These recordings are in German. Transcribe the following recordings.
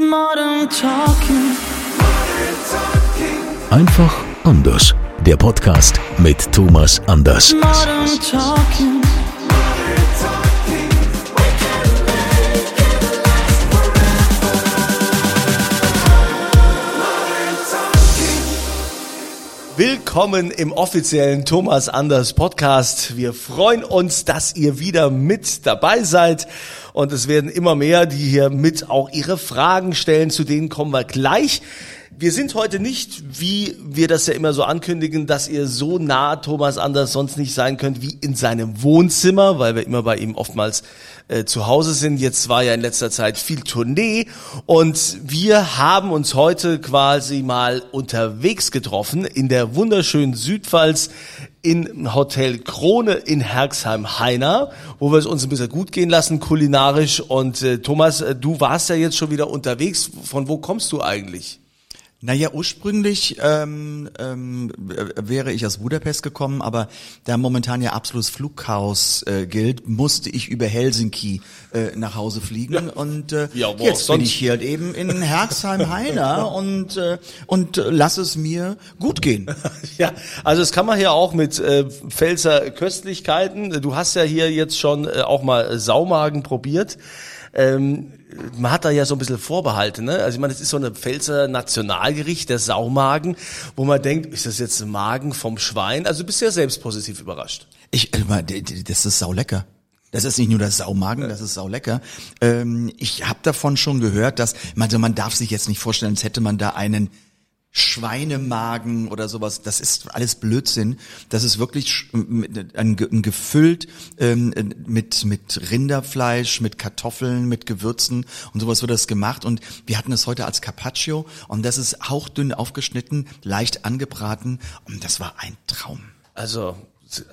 Modern Talking. Einfach anders. Der Podcast mit Thomas Anders. Modern Talking. Willkommen im offiziellen Thomas Anders Podcast. Wir freuen uns, dass ihr wieder mit dabei seid. Und es werden immer mehr, die hier mit auch ihre Fragen stellen. Zu denen kommen wir gleich. Wir sind heute nicht, wie wir das ja immer so ankündigen, dass ihr so nah Thomas Anders sonst nicht sein könnt wie in seinem Wohnzimmer, weil wir immer bei ihm oftmals äh, zu Hause sind. Jetzt war ja in letzter Zeit viel Tournee und wir haben uns heute quasi mal unterwegs getroffen in der wunderschönen Südpfalz in Hotel Krone in Herxheim-Heiner, wo wir es uns ein bisschen gut gehen lassen kulinarisch. Und äh, Thomas, äh, du warst ja jetzt schon wieder unterwegs. Von wo kommst du eigentlich? Naja, ursprünglich ähm, ähm, wäre ich aus Budapest gekommen, aber da momentan ja absolutes Flugchaos äh, gilt, musste ich über Helsinki äh, nach Hause fliegen Ja. und äh, Ja, wo auch jetzt bin ich hier halt eben in Herxheim-Heiner und äh, und lass es mir gut gehen. Ja, also das kann man hier auch mit äh, Pfälzer Köstlichkeiten. Du hast ja hier jetzt schon äh, auch mal Saumagen probiert. Ähm, man hat da ja so ein bisschen Vorbehalte, ne? Also ich meine, das ist so eine Pfälzer Nationalgericht, der Saumagen, wo man denkt, ist das jetzt ein Magen vom Schwein? Also du bist ja selbst positiv überrascht. Ich, äh, das ist saulecker. Das ist nicht nur das Saumagen, das ist saulecker. Ähm, ich habe davon schon gehört, dass also man darf sich jetzt nicht vorstellen, als hätte man da einen Schweinemagen oder sowas. Das ist alles Blödsinn. Das ist wirklich ein, Ge- ein gefüllt ähm, mit mit Rinderfleisch, mit Kartoffeln, mit Gewürzen und sowas wird das gemacht. Und wir hatten es heute als Carpaccio und das ist hauchdünn aufgeschnitten, leicht angebraten und das war ein Traum. Also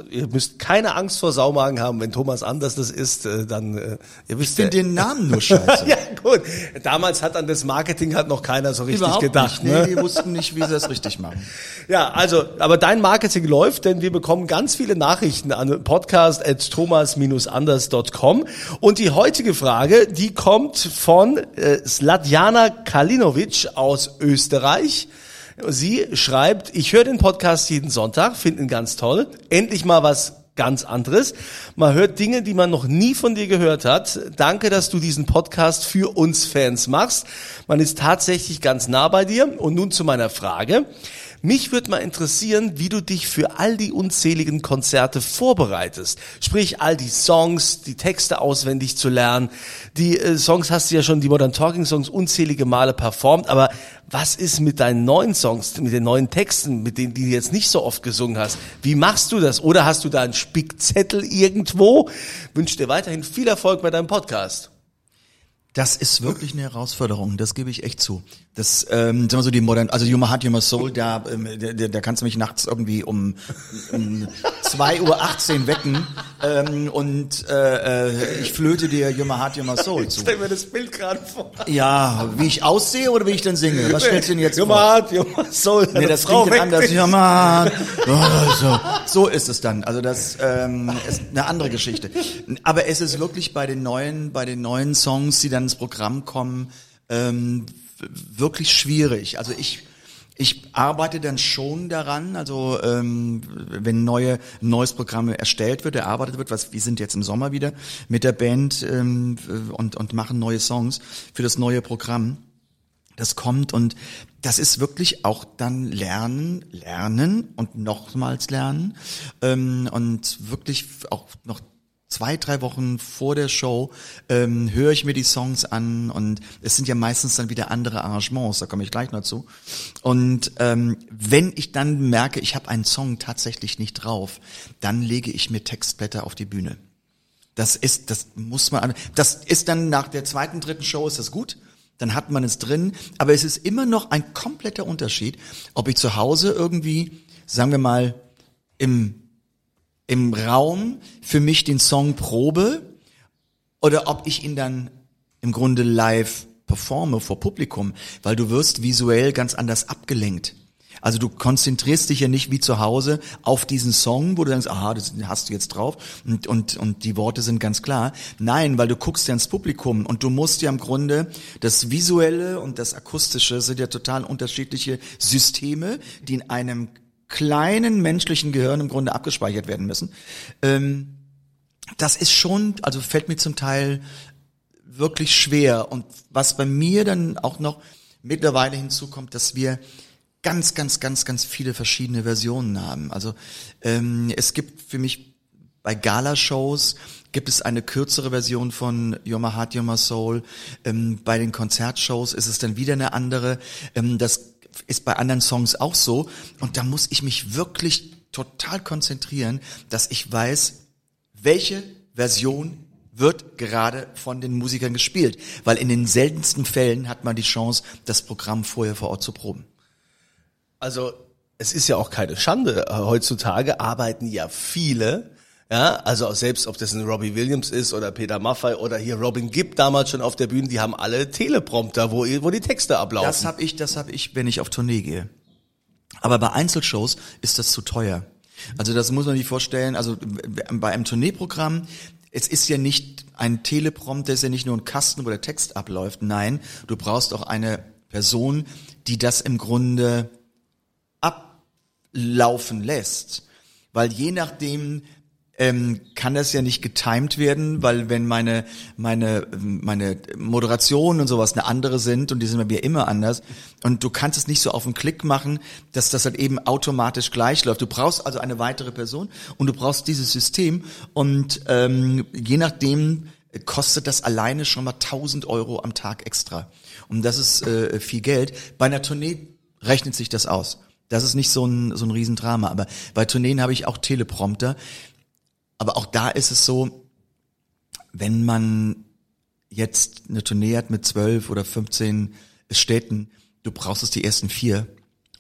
ihr müsst keine Angst vor Saumagen haben, wenn Thomas anders das ist, äh, dann äh, ihr wisst Ich finde ja, den Namen nur scheiße. ja gut. Damals hat an das Marketing hat noch keiner so richtig Überhaupt gedacht. nicht. Nee, ne? die wussten nicht, wie sie das richtig machen. Ja, also, aber dein Marketing läuft, denn wir bekommen ganz viele Nachrichten an podcast.thomas-anders.com. Und die heutige Frage, die kommt von äh, Slatjana Kalinovic aus Österreich. Sie schreibt, ich höre den Podcast jeden Sonntag, finde ihn ganz toll. Endlich mal was ganz anderes. Man hört Dinge, die man noch nie von dir gehört hat. Danke, dass du diesen Podcast für uns Fans machst. Man ist tatsächlich ganz nah bei dir. Und nun zu meiner Frage. Mich würde mal interessieren, wie du dich für all die unzähligen Konzerte vorbereitest. Sprich, all die Songs, die Texte auswendig zu lernen. Die äh, Songs hast du ja schon, die Modern Talking Songs, unzählige Male performt. Aber was ist mit deinen neuen Songs, mit den neuen Texten, mit denen die du jetzt nicht so oft gesungen hast? Wie machst du das? Oder hast du da einen Spickzettel irgendwo? Wünsche dir weiterhin viel Erfolg bei deinem Podcast. Das ist wirklich eine Herausforderung, das gebe ich echt zu. Das, ähm, sagen wir so, die modern, also Heart, You My Soul, da, ähm, da, da kannst du mich nachts irgendwie um, um 2.18 Uhr wecken ähm, und äh, äh, ich flöte dir Heart, You My Soul zu. Stell mir das Bild gerade vor. Ja, wie ich aussehe oder wie ich denn singe? Was stellst du denn jetzt vor? Jumma, Jumma, Soul. Nee, das klingt dann anders. Ja, Mann. Oh, so. so ist es dann. Also das ähm, ist eine andere Geschichte. Aber es ist wirklich bei den neuen, bei den neuen Songs, die dann ins Programm kommen, ähm, wirklich schwierig. Also ich ich arbeite dann schon daran, also ähm, wenn neue neues Programm erstellt wird, erarbeitet wird, was wir sind jetzt im Sommer wieder mit der Band ähm, und und machen neue Songs für das neue Programm das kommt und das ist wirklich auch dann lernen, lernen und nochmals lernen ähm, und wirklich auch noch zwei, drei Wochen vor der Show ähm, höre ich mir die Songs an und es sind ja meistens dann wieder andere Arrangements, da komme ich gleich noch zu. Und ähm, wenn ich dann merke, ich habe einen Song tatsächlich nicht drauf, dann lege ich mir Textblätter auf die Bühne. Das ist, das muss man, an- das ist dann nach der zweiten, dritten Show ist das gut. Dann hat man es drin. Aber es ist immer noch ein kompletter Unterschied, ob ich zu Hause irgendwie, sagen wir mal, im, im Raum für mich den Song probe oder ob ich ihn dann im Grunde live performe vor Publikum, weil du wirst visuell ganz anders abgelenkt. Also du konzentrierst dich ja nicht wie zu Hause auf diesen Song, wo du denkst, aha, das hast du jetzt drauf und, und, und die Worte sind ganz klar. Nein, weil du guckst ja ins Publikum und du musst ja im Grunde das Visuelle und das Akustische sind ja total unterschiedliche Systeme, die in einem kleinen menschlichen Gehirn im Grunde abgespeichert werden müssen. Ähm, das ist schon, also fällt mir zum Teil wirklich schwer. Und was bei mir dann auch noch mittlerweile hinzukommt, dass wir ganz, ganz, ganz, ganz viele verschiedene Versionen haben. Also ähm, es gibt für mich bei Gala-Shows gibt es eine kürzere Version von You're My Heart, You're My Soul. Ähm, bei den Konzertshows ist es dann wieder eine andere. Ähm, das ist bei anderen Songs auch so. Und da muss ich mich wirklich total konzentrieren, dass ich weiß, welche Version wird gerade von den Musikern gespielt. Weil in den seltensten Fällen hat man die Chance, das Programm vorher vor Ort zu proben. Also es ist ja auch keine Schande. Heutzutage arbeiten ja viele, ja, also selbst ob das ein Robbie Williams ist oder Peter Maffay oder hier Robin Gibb damals schon auf der Bühne, die haben alle Teleprompter, wo, wo die Texte ablaufen. Das habe ich, das habe ich, wenn ich auf Tournee gehe. Aber bei Einzelshows ist das zu teuer. Also das muss man sich vorstellen. Also bei einem Tourneeprogramm, es ist ja nicht ein Teleprompter, es ist ja nicht nur ein Kasten, wo der Text abläuft. Nein, du brauchst auch eine Person, die das im Grunde ablaufen lässt. Weil je nachdem ähm, kann das ja nicht getimed werden, weil wenn meine meine meine Moderation und sowas eine andere sind und die sind bei mir immer anders und du kannst es nicht so auf den Klick machen, dass das halt eben automatisch gleich läuft. Du brauchst also eine weitere Person und du brauchst dieses System und ähm, je nachdem kostet das alleine schon mal 1000 Euro am Tag extra und das ist äh, viel Geld. Bei einer Tournee rechnet sich das aus. Das ist nicht so ein, so ein Riesendrama. Aber bei Tourneen habe ich auch Teleprompter. Aber auch da ist es so, wenn man jetzt eine Tournee hat mit zwölf oder 15 Städten, du brauchst es die ersten vier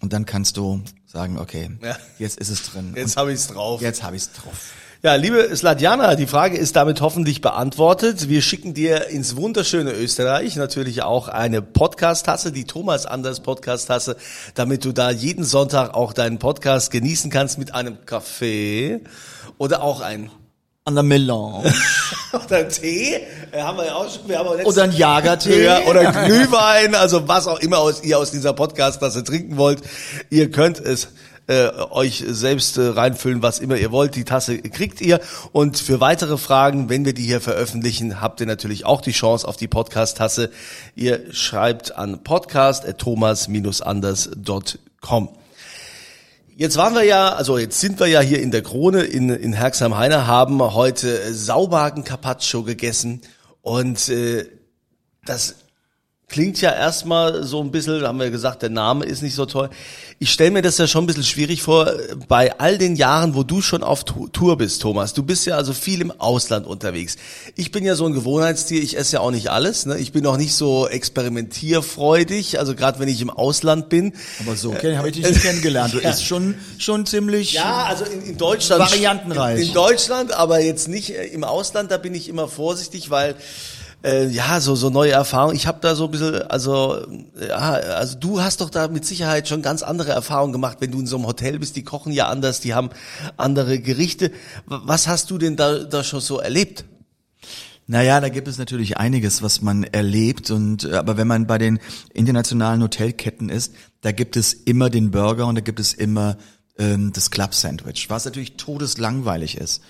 und dann kannst du sagen, okay, Ja. jetzt ist es drin. Jetzt habe ich's drauf. Jetzt habe ich's drauf. Ja, liebe Sladjana, die Frage ist damit hoffentlich beantwortet. Wir schicken dir ins wunderschöne Österreich natürlich auch eine Podcast-Tasse, die Thomas Anders Podcast-Tasse, damit du da jeden Sonntag auch deinen Podcast genießen kannst mit einem Kaffee oder auch ein An der Melange. oder ein Tee. Äh, haben wir ja auch schon. Wir haben auch Oder ein Jagertee. Ja, oder Glühwein, also was auch immer aus, ihr aus dieser Podcast-Tasse trinken wollt. Ihr könnt es äh, euch selbst äh, reinfüllen, was immer ihr wollt. Die Tasse kriegt ihr. Und für weitere Fragen, wenn wir die hier veröffentlichen, habt ihr natürlich auch die Chance auf die Podcast-Tasse. Ihr schreibt an podcast.thomas-anders.com. Jetzt waren wir ja, also jetzt sind wir ja hier in der Krone in, in Herxheim-Heine, haben heute Saubagen Carpaccio gegessen. Und äh, das klingt ja erstmal so ein bisschen, haben wir gesagt, der Name ist nicht so toll. Ich stelle mir das ja schon ein bisschen schwierig vor, bei all den Jahren, wo du schon auf Tour bist, Thomas. Du bist ja also viel im Ausland unterwegs. Ich bin ja so ein Gewohnheitstier, ich esse ja auch nicht alles. Ne? Ich bin auch nicht so experimentierfreudig, also gerade wenn ich im Ausland bin. Aber so okay, habe ich dich nicht kennengelernt. Du isst schon, schon ziemlich Ja, also in, in Deutschland. Variantenreich. In, in Deutschland, aber jetzt nicht äh, im Ausland, da bin ich immer vorsichtig, weil äh, ja, so so neue Erfahrungen. Ich habe da so ein bisschen, also ja, also du hast doch da mit Sicherheit schon ganz andere Erfahrungen gemacht, wenn du in so einem Hotel bist. Die kochen ja anders, die haben andere Gerichte. Was hast du denn da, da schon so erlebt? Naja, da gibt es natürlich einiges, was man erlebt. Und äh, aber wenn man bei den internationalen Hotelketten ist, da gibt es immer den Burger und da gibt es immer ähm, das Club Sandwich, was natürlich todeslangweilig ist.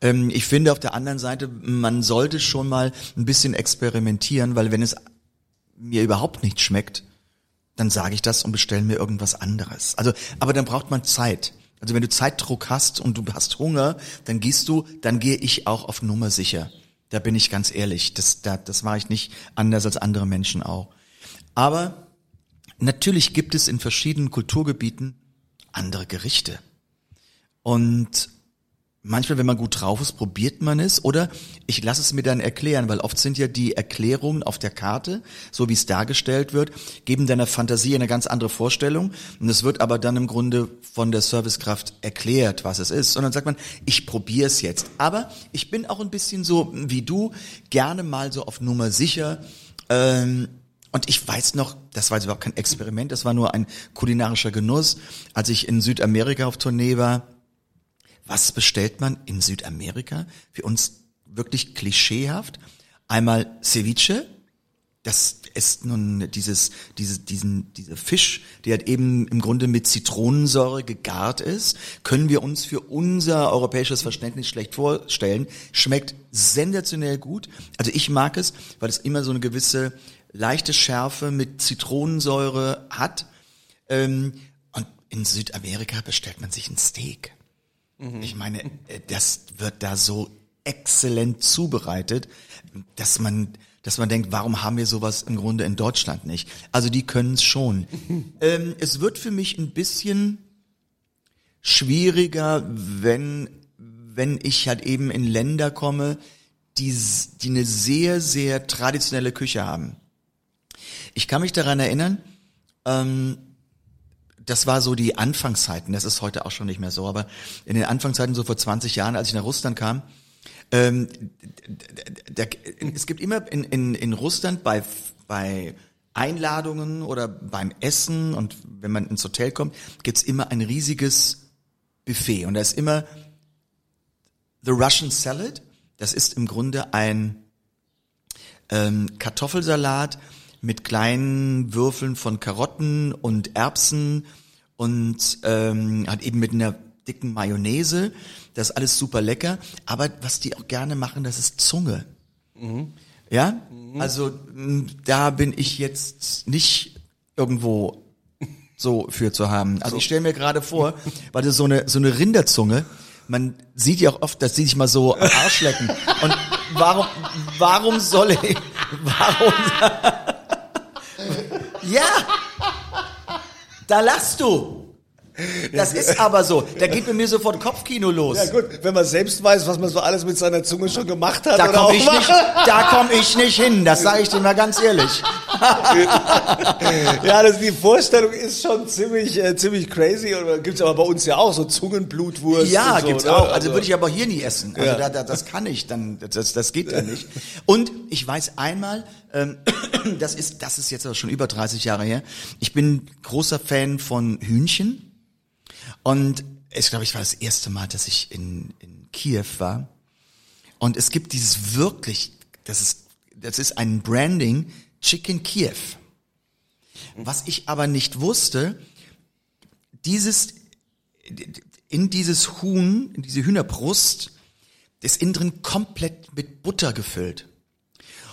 Ähm, ich finde auf der anderen Seite, man sollte schon mal ein bisschen experimentieren, weil wenn es mir überhaupt nicht schmeckt, dann sage ich das und bestelle mir irgendwas anderes. Also, aber dann braucht man Zeit. Also wenn du Zeitdruck hast und du hast Hunger, dann gehst du, dann gehe ich auch auf Nummer sicher. Da bin ich ganz ehrlich. Das, da, das war ich nicht anders als andere Menschen auch. Aber natürlich gibt es in verschiedenen Kulturgebieten andere Gerichte. Und manchmal, wenn man gut drauf ist, probiert man es oder ich lasse es mir dann erklären, weil oft sind ja die Erklärungen auf der Karte, so wie es dargestellt wird, geben deiner Fantasie eine ganz andere Vorstellung und es wird aber dann im Grunde von der Servicekraft erklärt, was es ist und dann sagt man, ich probiere es jetzt. Aber ich bin auch ein bisschen so wie du, gerne mal so auf Nummer sicher. Ähm, und ich weiß noch, das war jetzt überhaupt kein Experiment, das war nur ein kulinarischer Genuss, als ich in Südamerika auf Tournee war was bestellt man in Südamerika? Für uns wirklich klischeehaft. Einmal Ceviche. Das ist nun dieses, diese, diesen, dieser Fisch, der halt eben im Grunde mit Zitronensäure gegart ist, können wir uns für unser europäisches Verständnis schlecht vorstellen. Schmeckt sensationell gut. Also ich mag es, weil es immer so eine gewisse leichte Schärfe mit Zitronensäure hat. Ähm, und in Südamerika bestellt man sich ein Steak. Mhm. Ich meine, äh, das wird da so exzellent zubereitet, dass man, dass man denkt, warum haben wir sowas im Grunde in Deutschland nicht? Also die können es schon. ähm, es wird für mich ein bisschen schwieriger, wenn, wenn ich halt eben in Länder komme, die, die eine sehr, sehr traditionelle Küche haben. Ich kann mich daran erinnern, ähm, das war so die Anfangszeiten, das ist heute auch schon nicht mehr so, aber in den Anfangszeiten, so vor 20 Jahren, als ich nach Russland kam, ähm, da, es gibt immer in, in, in Russland bei, bei Einladungen oder beim Essen und wenn man ins Hotel kommt, gibt's immer ein riesiges Buffet und da ist immer The Russian Salad, das ist im Grunde ein ähm, Kartoffelsalat mit kleinen Würfeln von Karotten und Erbsen und ähm, hat eben mit einer dicken Mayonnaise. Das ist alles super lecker. Aber was die auch gerne machen, das ist Zunge. Mhm. Ja, mhm. also da bin ich jetzt nicht irgendwo so für zu haben. Also ich stelle mir gerade vor, weil das so eine so eine Rinderzunge, man sieht ja auch oft, dass sie sich mal so am Arsch lecken. Und warum warum soll ich warum Ja, da lachst du. Das ist aber so. Da geht bei mir sofort Kopfkino los. Ja gut, wenn man selbst weiß, was man so alles mit seiner Zunge schon gemacht hat. Da komme ich, nicht, da komm ich nicht hin, das sage ich dir mal ganz ehrlich. ja, das, die Vorstellung ist schon ziemlich, äh, ziemlich crazy. Und gibt's aber bei uns ja auch so Zungenblutwurst. Ja, so, gibt's ne? auch. Also würde ich aber hier nie essen. Also Ja. da, da, das kann ich dann, das, das geht ja nicht. Und ich weiß einmal, ähm, das ist, das ist jetzt aber schon über 30 Jahre her. Ich bin großer Fan von Hühnchen. Und ich glaube, ich war das erste Mal, dass ich in, in Kiew war. Und es gibt dieses wirklich, das ist, das ist ein Branding, Chicken Kiew. Was ich aber nicht wusste, dieses, in dieses Huhn, in diese Hühnerbrust, ist innen drin komplett mit Butter gefüllt.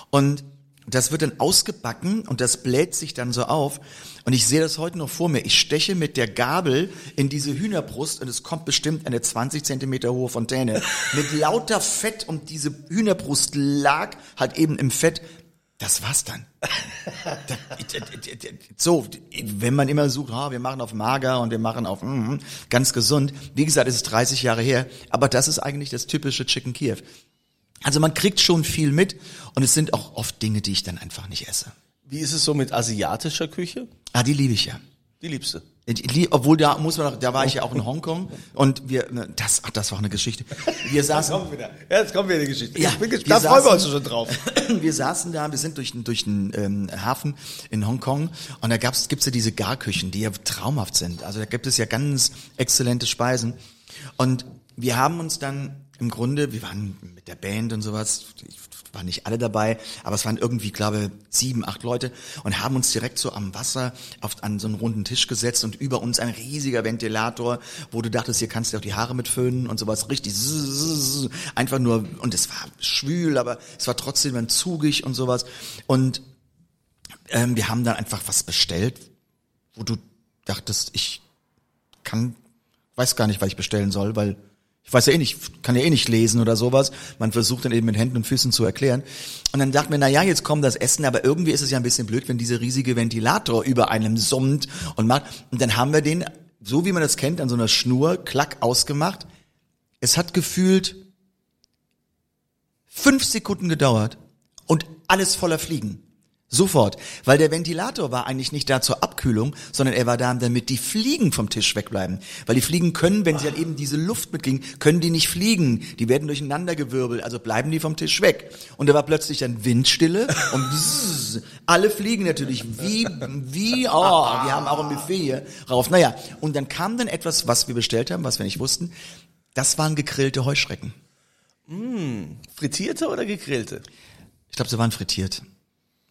Und das wird dann ausgebacken und das bläht sich dann so auf. Und ich sehe das heute noch vor mir. Ich steche mit der Gabel in diese Hühnerbrust und es kommt bestimmt eine 20 Zentimeter hohe Fontäne mit lauter Fett und diese Hühnerbrust lag halt eben im Fett. Das war's dann. Da- so, wenn man immer sucht, ah, wir machen auf mager und wir machen auf mm, ganz gesund. Wie gesagt, es ist 30 Jahre her, aber das ist eigentlich das typische Chicken Kiev. Also man kriegt schon viel mit und es sind auch oft Dinge, die ich dann einfach nicht esse. Wie ist es so mit asiatischer Küche? Ah, die liebe ich ja. Die liebste. Obwohl da muss man noch, da war ich ja auch in Hongkong und wir, ne, das, ach, das war eine Geschichte. Wir saßen, Kommt wieder. Jetzt kommt wieder die Geschichte. Ja, ich bin gespannt. Da freuen wir uns schon drauf. wir saßen da, wir sind durch, den- durch den ähm, Hafen in Hongkong und da gab's, gibt's ja diese Garküchen, die ja traumhaft sind. Also da gibt es ja ganz exzellente Speisen. Und wir haben uns dann im Grunde, wir waren mit der Band und sowas, waren nicht alle dabei, aber es waren irgendwie, glaube sieben, acht Leute und haben uns direkt so am Wasser auf, an so einen runden Tisch gesetzt und über uns ein riesiger Ventilator, wo du dachtest, hier kannst du auch die Haare mit föhnen und sowas, richtig einfach nur, und es war schwül, aber es war trotzdem dann zugig und sowas. Und ähm, wir haben dann einfach was bestellt, wo du dachtest, ich kann, weiß gar nicht, was ich bestellen soll, weil ich weiß ja eh nicht, kann ja eh nicht lesen oder sowas. Man versucht dann eben mit Händen und Füßen zu erklären. Und dann dachten wir, na ja, jetzt kommt das Essen, aber irgendwie ist es ja ein bisschen blöd, wenn dieser riesige Ventilator über einem summt und macht. Und dann haben wir den, so wie man das kennt, an so einer Schnur, klack ausgemacht. Es hat gefühlt fünf Sekunden gedauert und alles voller Fliegen. Sofort. Weil der Ventilator war eigentlich nicht da zur Abkühlung, sondern er war da, damit die Fliegen vom Tisch wegbleiben. Weil die Fliegen können, wenn sie halt eben diese Luft mitkriegen, können die nicht fliegen. Die werden durcheinander gewirbelt, also bleiben die vom Tisch weg. Und da war plötzlich dann Windstille und bzzz, alle fliegen natürlich wie, wie, oh, wir haben auch ein Buffet hier rauf. Naja, und dann kam dann etwas, was wir bestellt haben, was wir nicht wussten. Das waren gegrillte Heuschrecken. Frittierte oder gegrillte? Ich glaube, sie waren frittiert.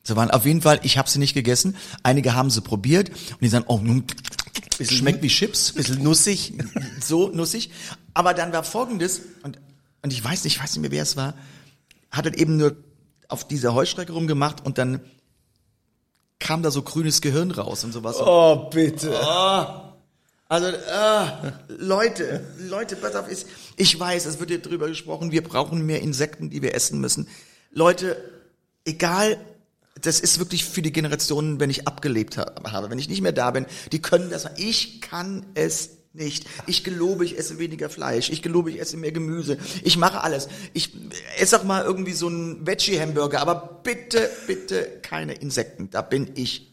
Sie waren auf jeden Fall, ich habe sie nicht gegessen. Einige haben sie probiert und die sagen, oh, nun, schmeckt wie Chips. Bisschen nussig. So nussig. Aber dann war folgendes, und, und ich weiß nicht, ich weiß nicht mehr, wer es war, hat dann eben nur auf dieser Heuschrecke rumgemacht und dann kam da so grünes Gehirn raus und sowas. Oh, bitte. Also, ah, Leute, Leute, pass auf, ich, ich weiß, es wird hier drüber gesprochen, wir brauchen mehr Insekten, die wir essen müssen. Leute, egal, das ist wirklich für die Generationen, wenn ich abgelebt ha- habe, wenn ich nicht mehr da bin, die können das, ich kann es nicht. Ich gelobe, ich esse weniger Fleisch. Ich gelobe, ich esse mehr Gemüse. Ich mache alles. Ich esse auch mal irgendwie so einen Veggie-Hamburger, aber bitte, bitte keine Insekten. Da bin ich.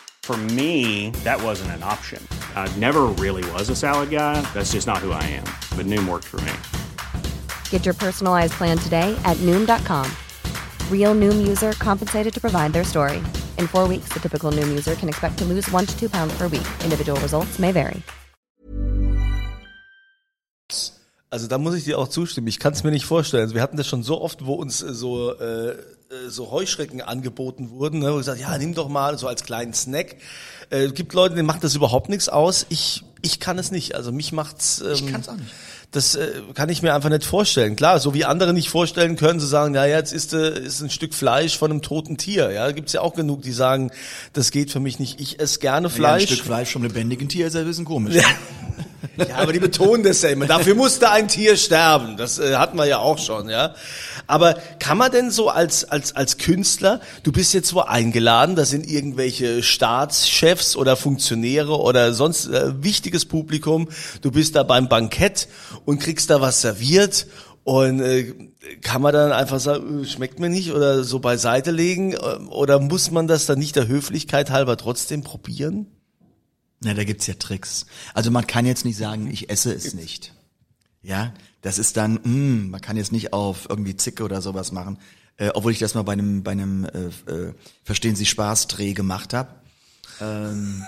For me, that wasn't an option. I never really was a salad guy. That's just not who I am. But Noom worked for me. Get your personalized plan today at Noom.com. Real Noom user compensated to provide their story. In four weeks, the typical Noom user can expect to lose one to two pounds per week. Individual results may vary. Also da muss ich dir auch zustimmen. Ich kann es mir nicht vorstellen. Also wir hatten das schon so oft, wo uns äh, so äh, äh, so Heuschrecken angeboten wurden, ne, wo gesagt, ja, nimm doch mal so als kleinen Snack. Äh, es gibt Leute, denen macht das überhaupt nichts aus. Ich ich kann es nicht. Also mich macht's. Ähm, Ich kann's auch nicht. Das äh, kann ich mir einfach nicht vorstellen. Klar, so wie andere nicht vorstellen können, zu sagen, ja, jetzt ist, äh, ist ein Stück Fleisch von einem toten Tier. Ja, gibt's ja auch genug, die sagen, das geht für mich nicht. Ich esse gerne Ja, ein Fleisch. Stück Fleisch vom lebendigen Tier ist ja ein bisschen komisch. Ja, aber die betonen das ja immer. Dafür musste ein Tier sterben. Das äh, hatten wir ja auch schon, ja. Aber kann man denn so als, als, als Künstler, du bist jetzt wo eingeladen, da sind irgendwelche Staatschefs oder Funktionäre oder sonst äh, wichtiges Publikum, du bist da beim Bankett und kriegst da was serviert und äh, kann man dann einfach sagen, äh, schmeckt mir nicht oder so beiseite legen äh, oder muss man das dann nicht der Höflichkeit halber trotzdem probieren? Na, da gibt's ja Tricks. Also man kann jetzt nicht sagen, ich esse es nicht. Ja, das ist dann, mm, man kann jetzt nicht auf irgendwie Zicke oder sowas machen, äh, obwohl ich das mal bei einem, bei einem, äh, äh, verstehen Sie Spaß-Dreh gemacht habe. Ähm,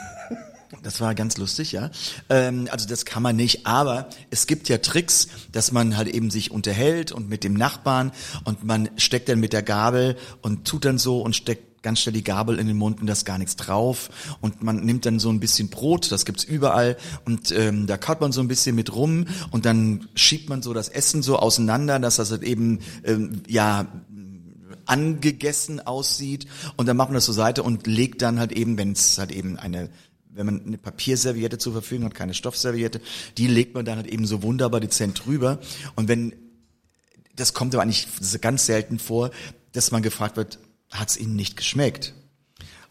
das war ganz lustig, ja. Ähm, also das kann man nicht, aber es gibt ja Tricks, dass man halt eben sich unterhält und mit dem Nachbarn und man steckt dann mit der Gabel und tut dann so und steckt ganz schnell die Gabel in den Mund und da ist gar nichts drauf. Und man nimmt dann so ein bisschen Brot, das gibt's überall. Und ähm, da kaut man so ein bisschen mit rum und dann schiebt man so das Essen so auseinander, dass das halt eben ähm, ja angegessen aussieht. Und dann macht man das zur Seite und legt dann halt eben, wenn es halt eben eine wenn man eine Papierserviette zur Verfügung hat, keine Stoffserviette, die legt man dann halt eben so wunderbar dezent drüber. Und wenn, das kommt aber eigentlich ganz selten vor, dass man gefragt wird, hat es Ihnen nicht geschmeckt?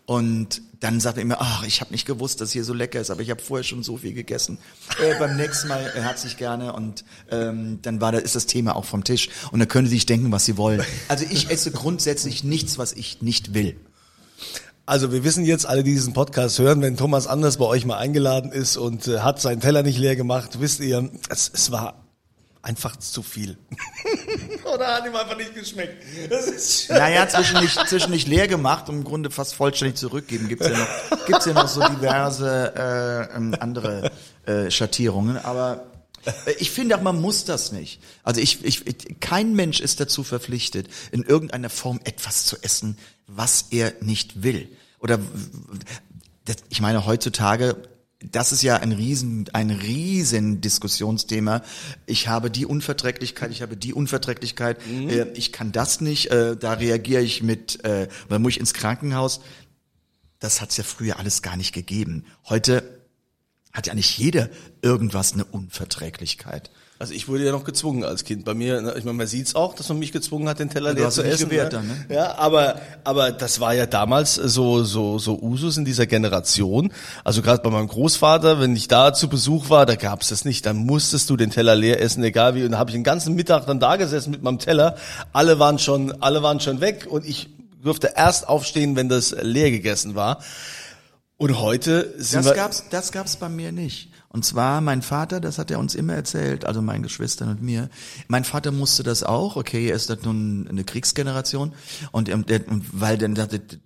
Und dann sagt er immer, ach, ich habe nicht gewusst, dass hier so lecker ist, aber ich habe vorher schon so viel gegessen. Äh, beim nächsten Mal äh, herzlich gerne und ähm, dann war da ist das Thema auch vom Tisch und dann können Sie sich denken, was Sie wollen. Also ich esse grundsätzlich nichts, was ich nicht will. Also wir wissen jetzt alle, die diesen Podcast hören, wenn Thomas Anders bei euch mal eingeladen ist und äh, hat seinen Teller nicht leer gemacht, wisst ihr, es, es war einfach zu viel. Oder hat ihm einfach nicht geschmeckt. Das ist Naja, zwischen nicht, zwischen nicht leer gemacht und im Grunde fast vollständig zurückgeben gibt's ja noch, gibt's ja noch so diverse äh, ähm, andere äh, Schattierungen. Aber Äh, Ich finde auch, man muss das nicht. Also ich, ich, ich, kein Mensch ist dazu verpflichtet, in irgendeiner Form etwas zu essen, was er nicht will. Oder das, ich meine heutzutage, das ist ja ein riesen, ein riesen Diskussionsthema. Ich habe die Unverträglichkeit, ich habe die Unverträglichkeit, äh, ich kann das nicht, äh, da reagiere ich mit, äh, dann muss ich ins Krankenhaus. Das hat's ja früher alles gar nicht gegeben. Heute hat ja nicht jeder irgendwas eine Unverträglichkeit. Also ich wurde ja noch gezwungen als Kind. Bei mir, ne, ich meine, man sieht's auch, dass man mich gezwungen hat, den Teller leer zu essen. gewehrt ne? dann, ne? Ja, aber aber das war ja damals so so so Usus in dieser Generation. Also gerade bei meinem Großvater, wenn ich da zu Besuch war, da gab's das nicht. Dann musstest du den Teller leer essen, egal wie. Und da habe ich den ganzen Mittag dann da gesessen mit meinem Teller. Alle waren schon alle waren schon weg und ich durfte erst aufstehen, wenn das leer gegessen war. Und heute sind Das wir gab's, das gab's bei mir nicht. Und zwar mein Vater, das hat er uns immer erzählt, also meinen Geschwistern und mir. Mein Vater musste das auch, okay, er ist dann nun eine Kriegsgeneration und, ähm, der, und weil dann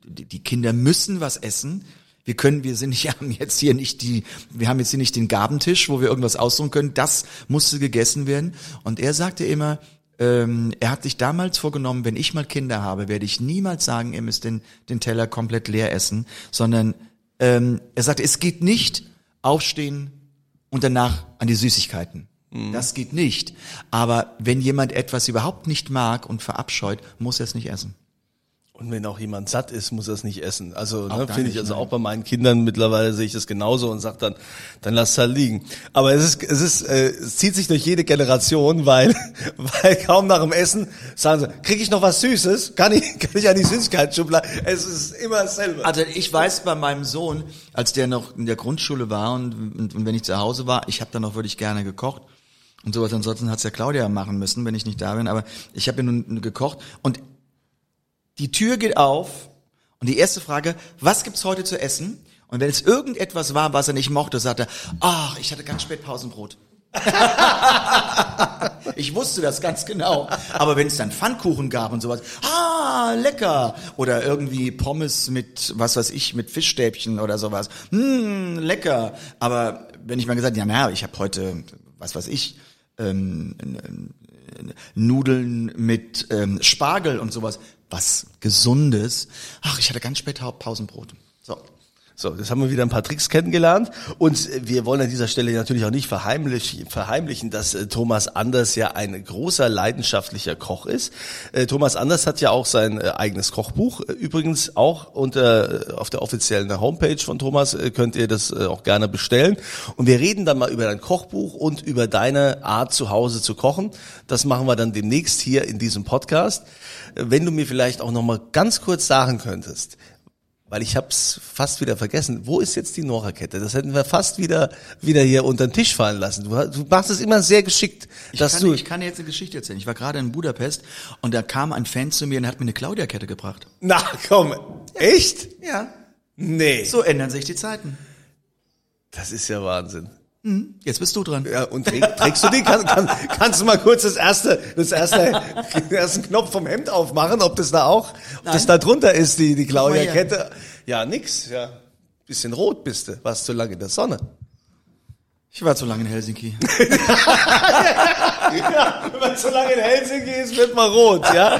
die Kinder müssen was essen. Wir können, wir sind nicht, haben jetzt hier nicht die, wir haben jetzt hier nicht den Gabentisch, wo wir irgendwas aussuchen können. Das musste gegessen werden. Und er sagte immer, ähm, er hat sich damals vorgenommen, wenn ich mal Kinder habe, werde ich niemals sagen, ihr müsst den, den Teller komplett leer essen, sondern ähm, er sagte, es geht nicht aufstehen und danach an die Süßigkeiten. Das geht nicht. Aber wenn jemand etwas überhaupt nicht mag und verabscheut, muss er es nicht essen. Und wenn auch jemand satt ist, muss er es nicht essen. Also ne, finde ich also nein. auch bei meinen Kindern mittlerweile sehe ich das genauso und sage dann, dann lass es halt liegen. Aber es ist, es ist, äh, es zieht sich durch jede Generation, weil, weil kaum nach dem Essen sagen sie, kriege ich noch was Süßes? Kann ich, kann ich an die Süßigkeitsschublade? Es ist immer dasselbe. Also ich weiß bei meinem Sohn, als der noch in der Grundschule war und, und, und wenn ich zu Hause war, ich habe dann noch wirklich gerne gekocht und sowas. Ansonsten hat's ja Claudia machen müssen, wenn ich nicht da bin. Aber ich habe ja nun gekocht und die Tür geht auf und die erste Frage, was gibt's heute zu essen? Und wenn es irgendetwas war, was er nicht mochte, sagt er, ach, ich hatte ganz spät Pausenbrot. ich wusste das ganz genau. Aber wenn es dann Pfannkuchen gab und sowas, ah, lecker. Oder irgendwie Pommes mit, was weiß ich, mit Fischstäbchen oder sowas, hm, lecker. Aber wenn ich mal gesagt, ja, na, ich habe heute, was weiß ich, ähm, Nudeln mit ähm, Spargel und sowas, was Gesundes. Ach, ich hatte ganz spät Pausenbrot. So. Jetzt haben wir wieder ein paar Tricks kennengelernt und wir wollen an dieser Stelle natürlich auch nicht verheimlichen, verheimlichen dass äh, Thomas Anders ja ein großer leidenschaftlicher Koch ist. Äh, Thomas Anders hat ja auch sein äh, eigenes Kochbuch. Übrigens auch unter auf der offiziellen Homepage von Thomas könnt ihr das auch gerne bestellen. Und wir reden dann mal über dein Kochbuch und über deine Art zu Hause zu kochen. Das machen wir dann demnächst hier in diesem Podcast. Wenn du mir vielleicht auch noch mal ganz kurz sagen könntest, weil ich hab's fast wieder vergessen. Wo ist jetzt die Nora-Kette? Das hätten wir fast wieder wieder hier unter den Tisch fallen lassen. Du, du machst es immer sehr geschickt, Ich dass kann, du. ich kann dir jetzt eine Geschichte erzählen. Ich war gerade in Budapest und da kam ein Fan zu mir und hat mir eine Claudia-Kette gebracht. Na komm, echt? Ja. Nee. So ändern sich die Zeiten. Das ist ja Wahnsinn. Jetzt bist du dran. Ja, und träg, trägst du die? Kann, kann, kannst du mal kurz das erste, das erste, den ersten Knopf vom Hemd aufmachen, ob das da auch, ob das da drunter ist, die, die mal Claudia-Kette? Ja, nix, ja. Bisschen rot bist du, warst zu lange in der Sonne. Ich war zu lange in Helsinki. Ja, wenn man so lange in Helsinki ist, wird man rot, ja.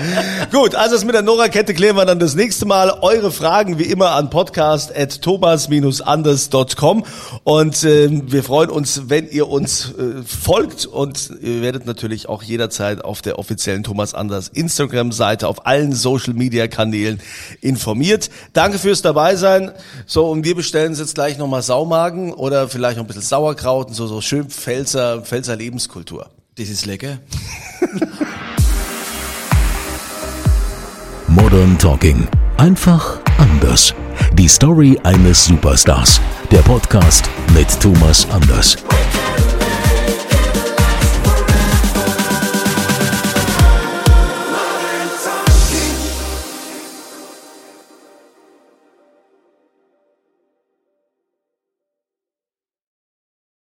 Gut, also das mit der Nora-Kette klären wir dann das nächste Mal. Eure Fragen wie immer an podcast.thomas-anders.com und ähm, wir freuen uns, wenn ihr uns äh, folgt und ihr werdet natürlich auch jederzeit auf der offiziellen Thomas Anders Instagram-Seite auf allen Social-Media-Kanälen informiert. Danke fürs dabei sein. So, und wir bestellen jetzt gleich nochmal Saumagen oder vielleicht noch ein bisschen Sauerkraut und so, so schön Pfälzer, Pfälzer Lebenskultur. Das ist lecker. Modern Talking. Einfach anders. Die Story eines Superstars. Der Podcast mit Thomas Anders.